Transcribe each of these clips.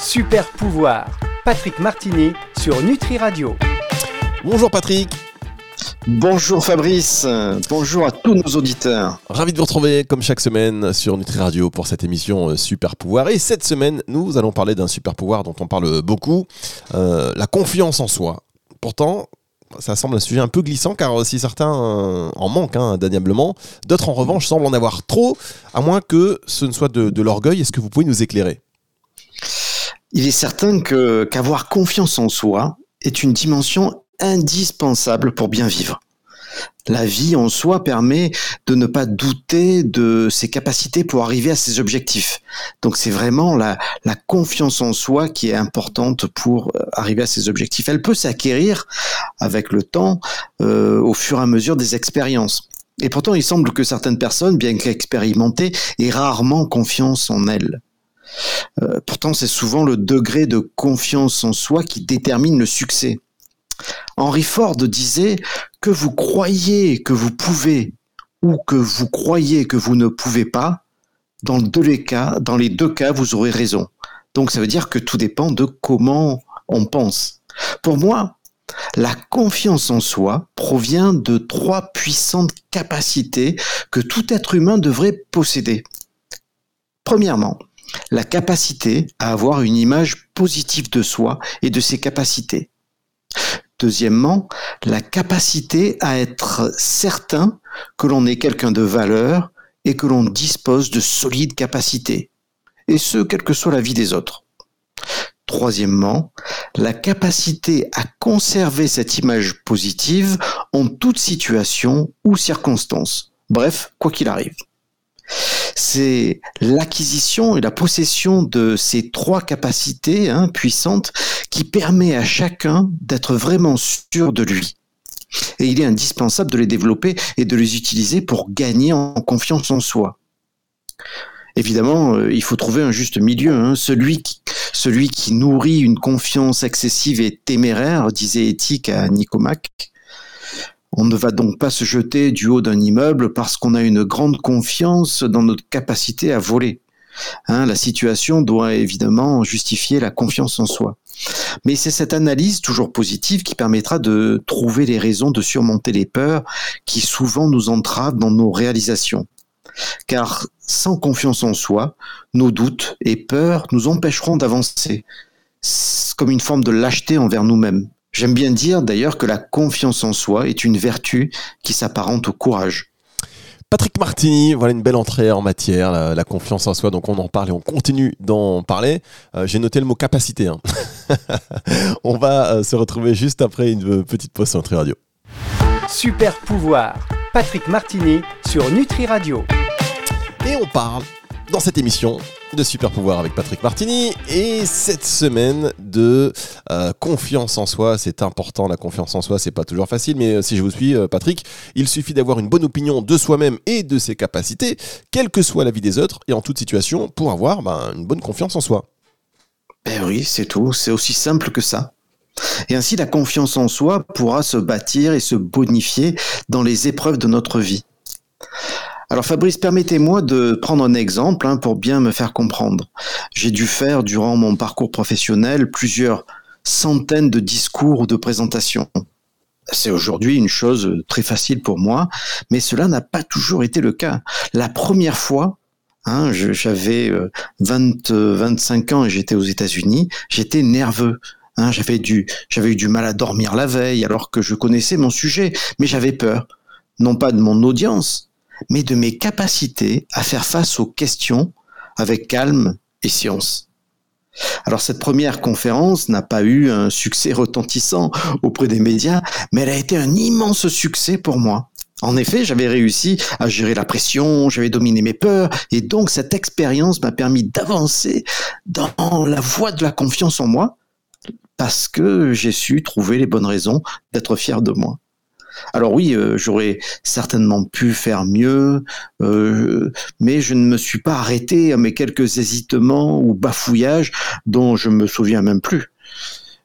Super pouvoir, Patrick Martini sur Nutri Radio. Bonjour Patrick. Bonjour Fabrice, bonjour à tous nos auditeurs. Ravi de vous retrouver comme chaque semaine sur Nutri Radio pour cette émission euh, Super Pouvoir. Et cette semaine, nous allons parler d'un super pouvoir dont on parle beaucoup, euh, la confiance en soi. Pourtant, ça semble un sujet un peu glissant car si certains euh, en manquent hein, indéniablement, d'autres en revanche semblent en avoir trop, à moins que ce ne soit de, l'orgueil. Est-ce que vous pouvez nous éclairer? Il est certain que qu'avoir confiance en soi est une dimension indispensable pour bien vivre. La vie en soi permet de ne pas douter de ses capacités pour arriver à ses objectifs. Donc c'est vraiment la, la, confiance en soi qui est importante pour euh, arriver à ses objectifs. Elle peut s'acquérir avec le temps, euh, au fur et à mesure des expériences. Et pourtant, il semble que certaines personnes, bien qu'expérimentées, aient rarement confiance en elles. Euh, pourtant, c'est souvent le degré de confiance en soi qui détermine le succès. Henry Ford disait que vous croyez que vous pouvez ou que vous croyez que vous ne pouvez pas, dans, les dans les deux cas, vous aurez raison. Donc ça veut dire que tout dépend de comment on pense. Pour moi, la confiance en soi provient de trois puissantes capacités que tout être humain devrait posséder. Premièrement, la capacité à avoir une image positive de soi et de ses capacités. Deuxièmement, la capacité à être certain que l'on est quelqu'un de valeur et que l'on dispose de solides capacités. Et ce, quelle que soit la vie des autres. Troisièmement, la capacité à conserver cette image positive en toute situation ou circonstance. Bref, quoi qu'il arrive c'est l'acquisition et la possession de ces trois capacités hein, puissantes qui permet à chacun d'être vraiment sûr de lui. Et il est indispensable de les développer et de les utiliser pour gagner en confiance en soi. Évidemment, euh, il faut trouver un juste milieu. Hein. Celui, qui, nourrit une confiance excessive et téméraire, disait Éthique à Nicomaque, on ne va donc pas se jeter du haut d'un immeuble parce qu'on a une grande confiance dans notre capacité à voler. Hein, la situation doit évidemment justifier la confiance en soi. Mais c'est cette analyse toujours positive qui permettra de trouver les raisons de surmonter les peurs qui souvent nous entravent dans nos réalisations. Car sans confiance en soi, nos doutes et peurs nous empêcheront d'avancer, comme une forme de lâcheté envers nous-mêmes. J'aime bien dire d'ailleurs que la confiance en soi est une vertu qui s'apparente au courage. Patrick Martini, voilà une belle entrée en matière, la, confiance en soi. Donc on en parle et on continue d'en parler. Euh, j'ai noté le mot capacité. Hein. on va euh, se retrouver juste après une petite pause sur Nutri Radio. Super pouvoir, Patrick Martini sur Nutri Radio. Et on parle dans cette émission de Super Pouvoir avec Patrick Martini et cette semaine de euh, confiance en soi. C'est important, la confiance en soi, c'est pas toujours facile, mais euh, si je vous suis, euh, Patrick, il suffit d'avoir une bonne opinion de soi-même et de ses capacités, quelle que soit la vie des autres et en toute situation, pour avoir ben, une bonne confiance en soi. Eh oui, c'est tout, c'est aussi simple que ça. Et ainsi, la confiance en soi pourra se bâtir et se bonifier dans les épreuves de notre vie. Alors Fabrice, permettez-moi de prendre un exemple hein, pour bien me faire comprendre. J'ai dû faire durant mon parcours professionnel plusieurs centaines de discours ou de présentations. C'est aujourd'hui une chose très facile pour moi, mais cela n'a pas toujours été le cas. La première fois, hein, j'avais 20, euh, 25 ans et j'étais aux États-Unis, j'étais nerveux. Hein, j'avais j'avais eu du mal à dormir la veille alors que je connaissais mon sujet, mais j'avais peur, non pas de mon audience, mais de mes capacités à faire face aux questions avec calme et science. Alors cette première conférence n'a pas eu un succès retentissant auprès des médias, mais elle a été un immense succès pour moi. En effet, j'avais réussi à gérer la pression, j'avais dominé mes peurs, et donc cette expérience m'a permis d'avancer dans la voie de la confiance en moi, parce que j'ai su trouver les bonnes raisons d'être fier de moi. Alors oui, euh, j'aurais certainement pu faire mieux, euh, mais je ne me suis pas arrêté à mes quelques hésitements ou bafouillages dont je me souviens même plus.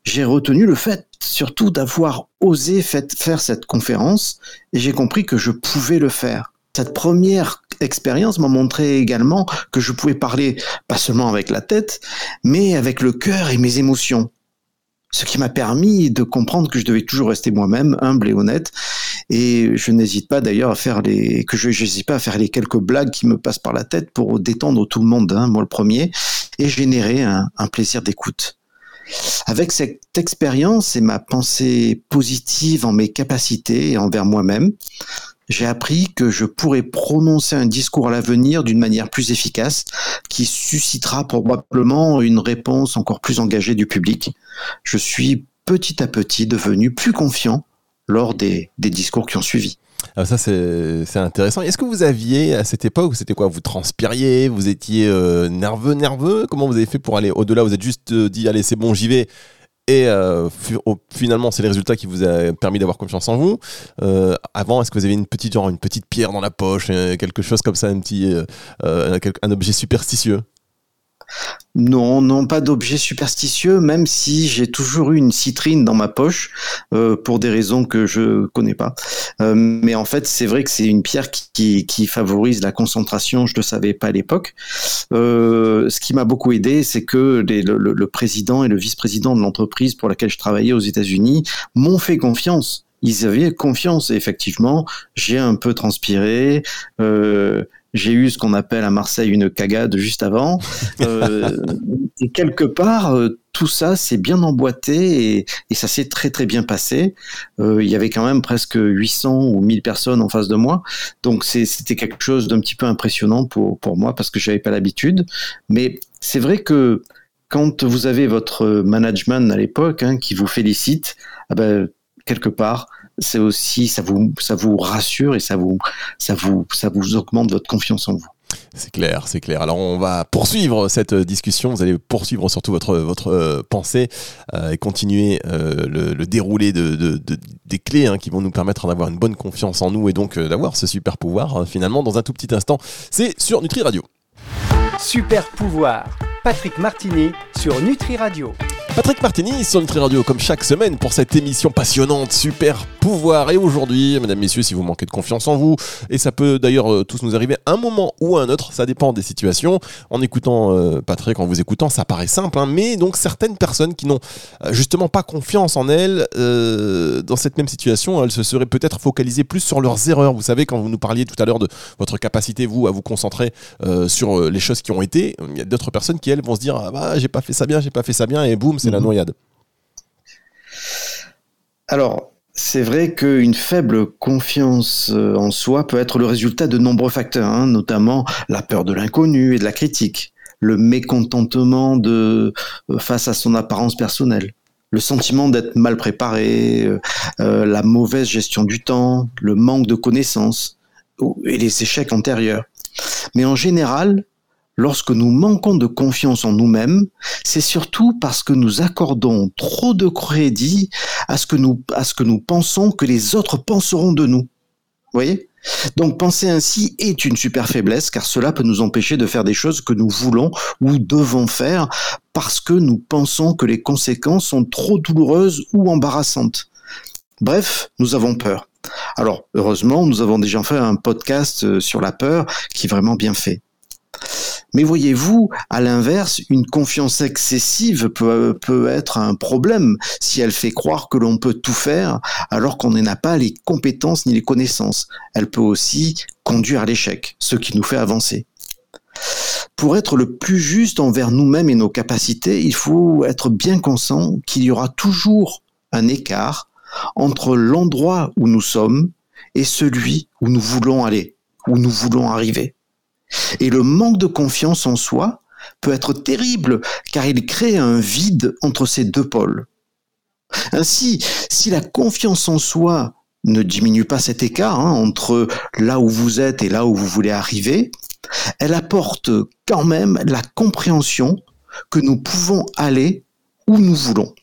J'ai retenu le fait surtout d'avoir osé faire cette conférence et j'ai compris que je pouvais le faire. cette première expérience m'a montré également que je pouvais parler pas seulement avec la tête, mais avec le cœur et mes émotions. Ce qui m'a permis de comprendre que je devais toujours rester moi-même, humble et honnête. Et je n'hésite pas d'ailleurs à faire les, que je n'hésite pas à faire les quelques blagues qui me passent par la tête pour détendre tout le monde, hein, moi le premier, et générer un, un plaisir d'écoute. Avec cette expérience et ma pensée positive en mes capacités envers moi-même, j'ai appris que je pourrais prononcer un discours à l'avenir d'une manière plus efficace qui suscitera probablement une réponse encore plus engagée du public. Je suis petit à petit devenu plus confiant lors des, discours qui ont suivi. Ah, ça, c'est intéressant. Est-ce que vous aviez, à cette époque, c'était quoi? Vous transpiriez Vous étiez euh, nerveux, nerveux? Comment vous avez fait pour aller au-delà? Vous êtes juste euh, dit, allez, c'est bon, j'y vais et euh, finalement, c'est les résultats qui vous a permis d'avoir confiance en vous. Euh, avant, est-ce que vous avez une petite pierre dans la poche, euh, quelque chose comme ça, un petit un objet superstitieux? Non, non, pas d'objet superstitieux, même si j'ai toujours eu une citrine dans ma poche euh, pour des raisons que je connais pas. Euh, mais en fait, c'est vrai que c'est une pierre qui, favorise la concentration. Je le savais pas à l'époque. Euh, ce qui m'a beaucoup aidé, c'est que le, président et le vice-président de l'entreprise pour laquelle je travaillais aux États-Unis m'ont fait confiance ils avaient confiance. Et effectivement, j'ai un peu transpiré. J'ai eu ce qu'on appelle à Marseille une cagade juste avant. Euh, et quelque part, euh, tout ça s'est bien emboîté et, et ça s'est très très bien passé. Euh, il y avait quand même presque 800 ou 1000 personnes en face de moi. Donc c'était quelque chose d'un petit peu impressionnant pour, pour moi parce que j'avais pas l'habitude. Mais c'est vrai que quand vous avez votre management à l'époque hein, qui vous félicite, ah ben, quelque part, c'est aussi ça vous ça vous rassure et ça vous ça vous ça vous augmente votre confiance en vous. C'est clair, c'est clair. Alors on va poursuivre cette discussion. Vous allez poursuivre surtout votre votre euh, pensée euh, et continuer euh, le, déroulé de, des clés hein, qui vont nous permettre d'avoir une bonne confiance en nous et donc d'avoir ce super pouvoir finalement dans un tout petit instant. C'est sur Nutri Radio. Super pouvoir. Patrick Martini sur Nutri Radio. Patrick Martini sur Nutri Radio comme chaque semaine pour cette émission passionnante, super pouvoir. Et aujourd'hui, mesdames, messieurs, si vous manquez de confiance en vous, et ça peut d'ailleurs euh, tous nous arriver un moment ou un autre, ça dépend des situations. En écoutant euh, Patrick, en vous écoutant, ça paraît simple, hein, mais donc certaines personnes qui n'ont euh, justement pas confiance en elles, dans cette même situation, elles se seraient peut-être focalisées plus sur leurs erreurs. Vous savez, quand vous nous parliez tout à l'heure de votre capacité, vous, à vous concentrer sur les choses qui ont été, il y a d'autres personnes qui, elles, vont se dire, ah bah, j'ai pas fait ça bien, j'ai pas fait ça bien, et boum, c'est la mhm. noyade. Alors, c'est vrai qu'une faible confiance euh, en soi peut être le résultat de nombreux facteurs, hein, notamment la peur de l'inconnu et de la critique, le mécontentement de, euh, face à son apparence personnelle, le sentiment d'être mal préparé, euh, la mauvaise gestion du temps, le manque de connaissances et les échecs antérieurs. Mais en général, Lorsque nous manquons de confiance en nous-mêmes, c'est surtout parce que nous accordons trop de crédit à ce que nous, pensons que les autres penseront de nous. Vous voyez? Donc penser ainsi est une super faiblesse car cela peut nous empêcher de faire des choses que nous voulons ou devons faire parce que nous pensons que les conséquences sont trop douloureuses ou embarrassantes. Bref, nous avons peur. Alors, heureusement, nous avons déjà fait un podcast euh, sur la peur qui est vraiment bien fait. Mais voyez-vous, à l'inverse, une confiance excessive peut, peut être un problème si elle fait croire que l'on peut tout faire alors qu'on n'a pas les compétences ni les connaissances. Elle peut aussi conduire à l'échec, ce qui nous fait avancer. Pour être le plus juste envers nous-mêmes et nos capacités, il faut être bien conscient qu'il y aura toujours un écart entre l'endroit où nous sommes et celui où nous voulons aller, où nous voulons arriver. Et le manque de confiance en soi peut être terrible car il crée un vide entre ces deux pôles. Ainsi, si la confiance en soi ne diminue pas cet écart hein, entre là où vous êtes et là où vous voulez arriver, elle apporte quand même la compréhension que nous pouvons aller où nous voulons.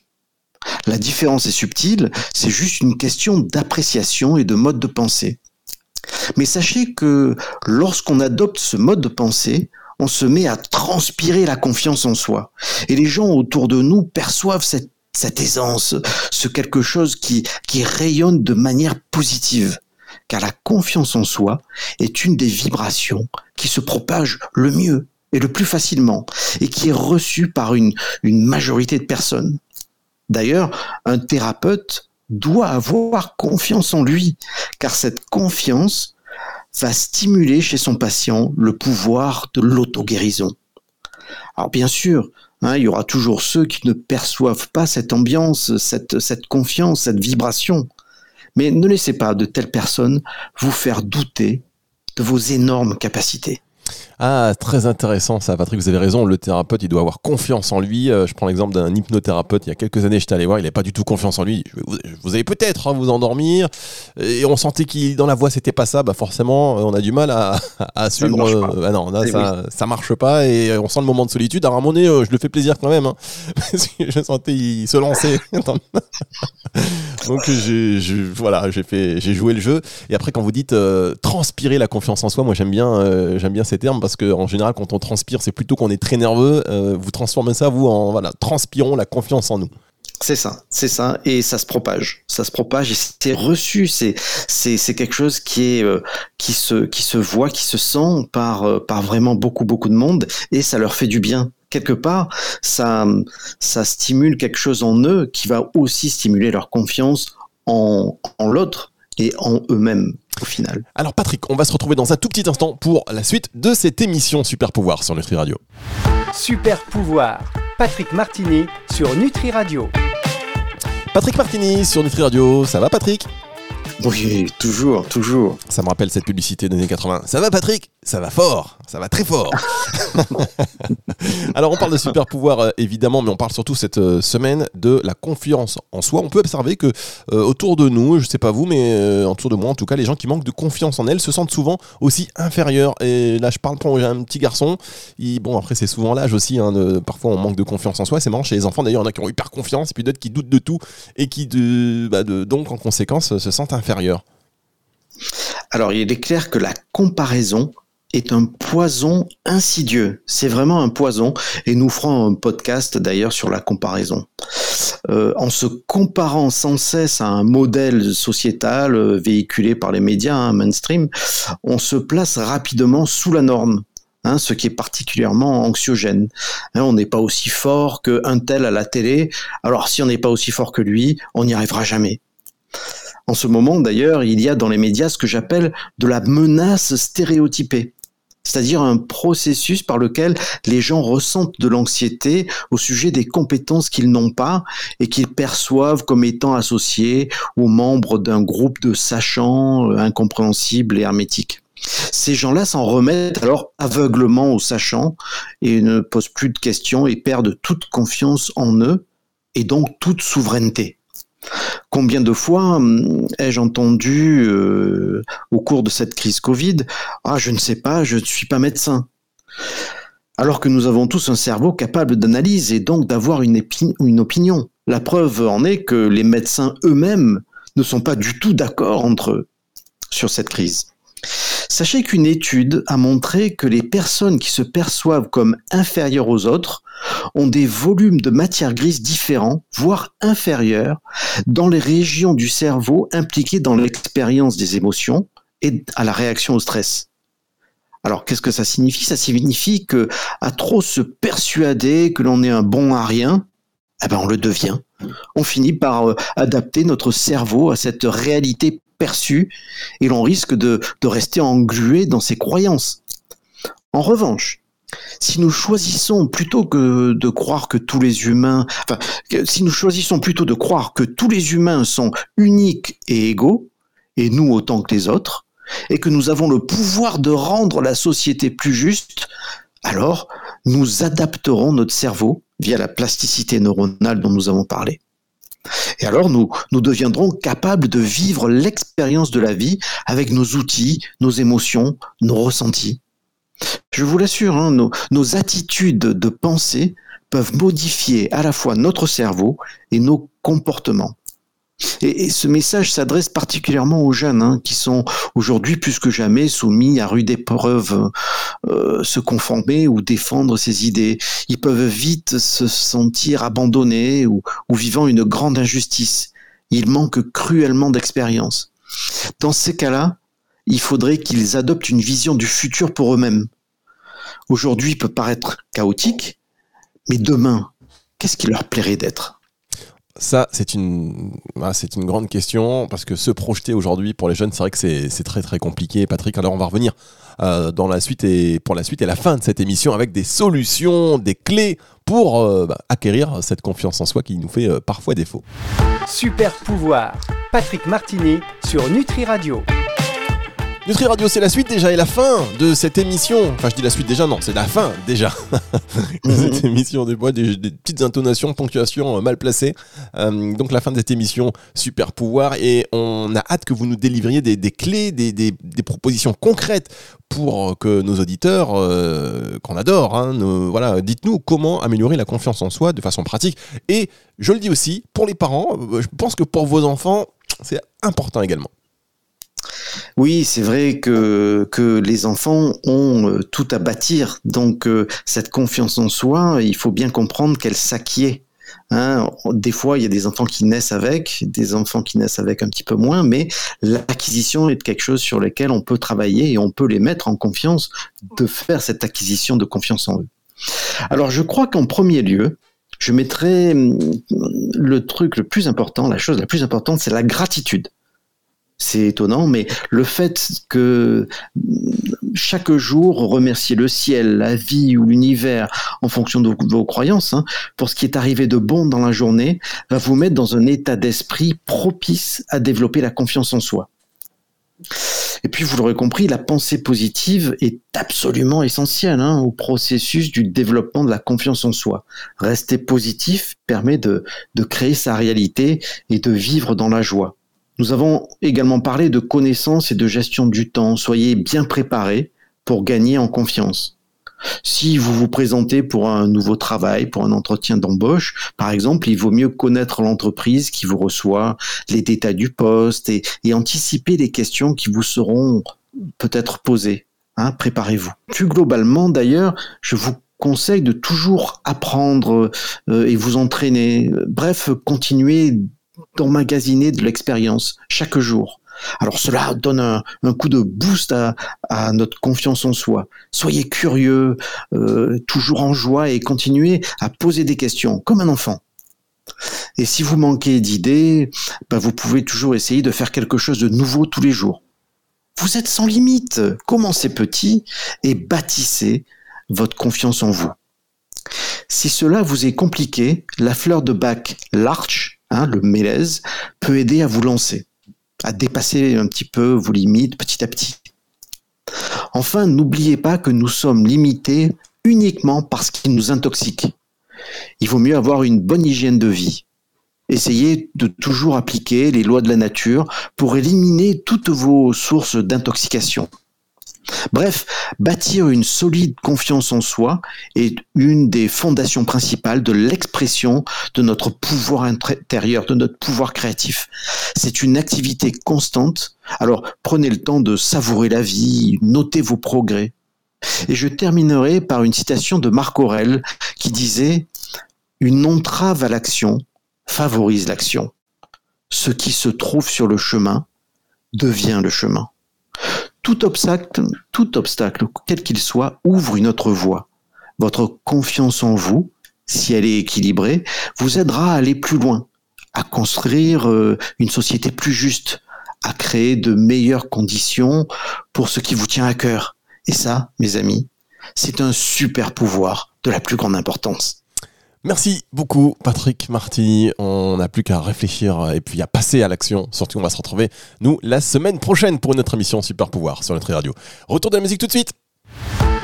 La différence est subtile, c'est juste une question d'appréciation et de mode de pensée. Mais sachez que lorsqu'on adopte ce mode de pensée, on se met à transpirer la confiance en soi. Et les gens autour de nous perçoivent cette, aisance, ce quelque chose qui, rayonne de manière positive. car la confiance en soi est une des vibrations qui se propage le mieux et le plus facilement, et qui est reçue par une majorité de personnes. D'ailleurs, un thérapeute doit avoir confiance en lui, car cette confiance va stimuler chez son patient le pouvoir de l'auto-guérison. Alors bien sûr, hein, il y aura toujours ceux qui ne perçoivent pas cette ambiance, cette, cette confiance, cette vibration. Mais ne laissez pas de telles personnes vous faire douter de vos énormes capacités. Ah, très intéressant ça, Patrick, vous avez raison. Le thérapeute, il doit avoir confiance en lui. Euh, je prends l'exemple d'un hypnothérapeute. Il y a quelques années, j'étais allé voir, il n'avait pas du tout confiance en lui. Vous, allez peut-être hein, vous endormir. Et on sentait qu'il dans la voix, c'était pas ça. Bah forcément, euh, on a du mal à, à suivre. Euh, ah non, là, eh ça, ça marche pas. Et on sent le moment de solitude. À un moment donné, je le fais plaisir quand même. Hein, parce que je sentais il se lancer. Donc j'ai, voilà, j'ai fait, j'ai joué le jeu. Et après, quand vous dites transpirer la confiance en soi, moi j'aime bien, j'aime bien ces termes parce que en général, quand on transpire, c'est plutôt qu'on est très nerveux. Euh, vous transformez ça, vous, en voilà, transpirons la confiance en nous. C'est ça, c'est ça, et ça se propage, ça se propage et c'est reçu, c'est c'est c'est quelque chose qui est euh, qui se qui se voit, qui se sent par euh, par vraiment beaucoup beaucoup de monde et ça leur fait du bien quelque part, ça ça stimule quelque chose en eux qui va aussi stimuler leur confiance en en l'autre et en eux-mêmes au final. Alors Patrick, on va se retrouver dans un tout petit instant pour la suite de cette émission Super Pouvoir sur Nutri Radio. Super Pouvoir, Patrick Martini sur Nutri Radio. Patrick Martini sur Nutri Radio, ça va Patrick? Oui, toujours, toujours. Ça me rappelle cette publicité des années 80. Ça va Patrick? Ça va fort, ça va très fort. Alors on parle de super pouvoir euh, évidemment, mais on parle surtout cette euh, semaine de la confiance en soi. On peut observer que euh, autour de nous, je sais pas vous, mais autour de moi en tout cas, les gens qui manquent de confiance en elles se sentent souvent aussi inférieurs. Et là je parle pour un petit garçon. bon après c'est souvent l'âge aussi. Hein, parfois on manque de confiance en soi. C'est marrant chez les enfants d'ailleurs, il y en a qui ont hyper confiance et puis d'autres qui doutent de tout et qui de, bah, de, donc en conséquence se sentent inférieurs alors, il est clair que la comparaison est un poison insidieux. C'est vraiment un poison. Et nous ferons un podcast d'ailleurs sur la comparaison. Euh, en se comparant sans cesse à un modèle sociétal euh, véhiculé par les médias hein, mainstream, on se place rapidement sous la norme. Hein, ce qui est particulièrement anxiogène. Hein, on n'est pas aussi fort qu'un tel à la télé, alors si on n'est pas aussi fort que lui, on n'y arrivera jamais. En ce moment, d'ailleurs, il y a dans les médias ce que j'appelle de la menace stéréotypée c'est-à-dire un processus par lequel les gens ressentent de l'anxiété au sujet des compétences qu'ils n'ont pas et qu'ils perçoivent comme étant associées aux membres d'un groupe de sachants euh, incompréhensibles et hermétiques. Ces gens-là s'en remettent alors aveuglement aux sachants et ne posent plus de questions et perdent toute confiance en eux et donc toute souveraineté. Combien de fois hum, ai-je entendu euh, au cours de cette crise Covid Ah, je ne sais pas, je ne suis pas médecin. Alors que nous avons tous un cerveau capable d'analyse et donc d'avoir une, une opinion. La preuve en est que les médecins eux-mêmes ne sont pas du tout d'accord entre eux sur cette crise. Sachez qu'une étude a montré que les personnes qui se perçoivent comme inférieures aux autres ont des volumes de matière grise différents, voire inférieurs, dans les régions du cerveau impliquées dans l'expérience des émotions et à la réaction au stress. Alors, qu'est-ce que ça signifie? Ça signifie que, à trop se persuader que l'on est un bon à rien, eh ben on le devient. On finit par euh, adapter notre cerveau à cette réalité perçue et l'on risque de, de rester englué dans ses croyances. En revanche, si nous choisissons plutôt que de croire que tous les humains, de croire que tous les humains sont uniques et égaux, et nous autant que les autres, et que nous avons le pouvoir de rendre la société plus juste, alors nous adapterons notre cerveau via la plasticité neuronale dont nous avons parlé. Et alors nous deviendrons capables de vivre l'expérience de la vie avec nos outils, nos émotions, nos ressentis. Je vous l'assure, hein, nos, attitudes de pensée peuvent modifier à la fois notre cerveau et nos comportements. Et, ce message s'adresse particulièrement aux jeunes hein, qui sont aujourd'hui plus que jamais soumis à rude épreuve, euh, se conformer ou défendre ses idées. Ils peuvent vite se sentir abandonnés ou, ou vivant une grande injustice. Ils manquent cruellement d'expérience. Dans ces cas-là, il faudrait qu'ils adoptent une vision du futur pour eux-mêmes. Aujourd'hui peut paraître chaotique, mais demain, qu'est-ce qui leur plairait d'être? Ça, c'est une, ah, c'est une grande question parce que se projeter aujourd'hui pour les jeunes, c'est vrai que c'est très très compliqué. Patrick, alors on va revenir euh, dans la suite et pour la suite et la fin de cette émission avec des solutions, des clés pour euh, bah, acquérir cette confiance en soi qui nous fait euh, parfois défaut. Super pouvoir, Patrick Martini sur Nutri Radio. Nutri Radio, c'est la suite déjà et la fin de cette émission. Enfin, je dis la suite déjà, non, c'est la fin déjà de cette émission. Des, des, des petites intonations, ponctuations euh, mal placées. Euh, donc, la fin de cette émission, super pouvoir. Et on a hâte que vous nous délivriez des, clés, des, propositions concrètes pour que nos auditeurs, euh, qu'on adore, hein, voilà, dites-nous comment améliorer la confiance en soi de façon pratique. Et je le dis aussi, pour les parents, je pense que pour vos enfants, c'est important également. Oui, c'est vrai que, les enfants ont euh, tout à bâtir. Donc, euh, cette confiance en soi, il faut bien comprendre qu'elle s'acquiert. Hein. des fois, il y a des enfants qui naissent avec, des enfants qui naissent avec un petit peu moins, mais l'acquisition est quelque chose sur lequel on peut travailler et on peut les mettre en confiance de faire cette acquisition de confiance en eux. Alors, je crois qu'en premier lieu, je mettrais hum, le truc le plus important, la chose la plus importante, c'est la gratitude c'est étonnant, mais le fait que chaque jour remercier le ciel, la vie ou l'univers en fonction de vos croyances, hein, pour ce qui est arrivé de bon dans la journée, va vous mettre dans un état d'esprit propice à développer la confiance en soi. Et puis, vous l'aurez compris, la pensée positive est absolument essentielle hein, au processus du développement de la confiance en soi. Rester positif permet de créer sa réalité et de vivre dans la joie. Nous avons également parlé de connaissance et de gestion du temps. Soyez bien préparés pour gagner en confiance. Si vous vous présentez pour un nouveau travail, pour un entretien d'embauche, par exemple, il vaut mieux connaître l'entreprise qui vous reçoit, les détails du poste et, anticiper les questions qui vous seront peut-être posées. Hein, Préparez-vous. Plus globalement, d'ailleurs, je vous conseille de toujours apprendre euh, et vous entraîner. Bref, continuez d'emmagasiner de l'expérience chaque jour. Alors cela donne un, coup de boost à, notre confiance en soi. Soyez curieux, euh, toujours en joie et continuez à poser des questions comme un enfant. Et si vous manquez d'idées, bah, vous pouvez toujours essayer de faire quelque chose de nouveau tous les jours. Vous êtes sans limite. Commencez petit et bâtissez votre confiance en vous. Si cela vous est compliqué, la fleur de bac, l'arch, Hein, le mélèze, peut aider à vous lancer, à dépasser un petit peu vos limites petit à petit. Enfin, n'oubliez pas que nous sommes limités uniquement parce qu'il nous intoxique. Il vaut mieux avoir une bonne hygiène de vie. Essayez de toujours appliquer les lois de la nature pour éliminer toutes vos sources d'intoxication. Bref, bâtir une solide confiance en soi est une des fondations principales de l'expression de notre pouvoir intérieur, de notre pouvoir créatif. C'est une activité constante. Alors prenez le temps de savourer la vie, notez vos progrès. Et je terminerai par une citation de Marc Aurel qui disait Une entrave à l'action favorise l'action. Ce qui se trouve sur le chemin devient le chemin tout obstacle, quel qu'il soit, ouvre une autre voie. Votre confiance en vous, si elle est équilibrée, vous aidera à aller plus loin, à construire euh, une société plus juste, à créer de meilleures conditions pour ce qui vous tient à cœur. Et ça, mes amis, c'est un super pouvoir de la plus grande importance. Merci beaucoup Patrick Martini. On n'a plus qu'à réfléchir et puis à passer à l'action. Surtout on va se retrouver nous la semaine prochaine pour notre émission Super Pouvoir sur Nutri Radio. Retour de la musique tout de suite.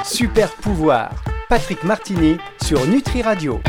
Super Pouvoir, Patrick Martini sur Nutri Radio.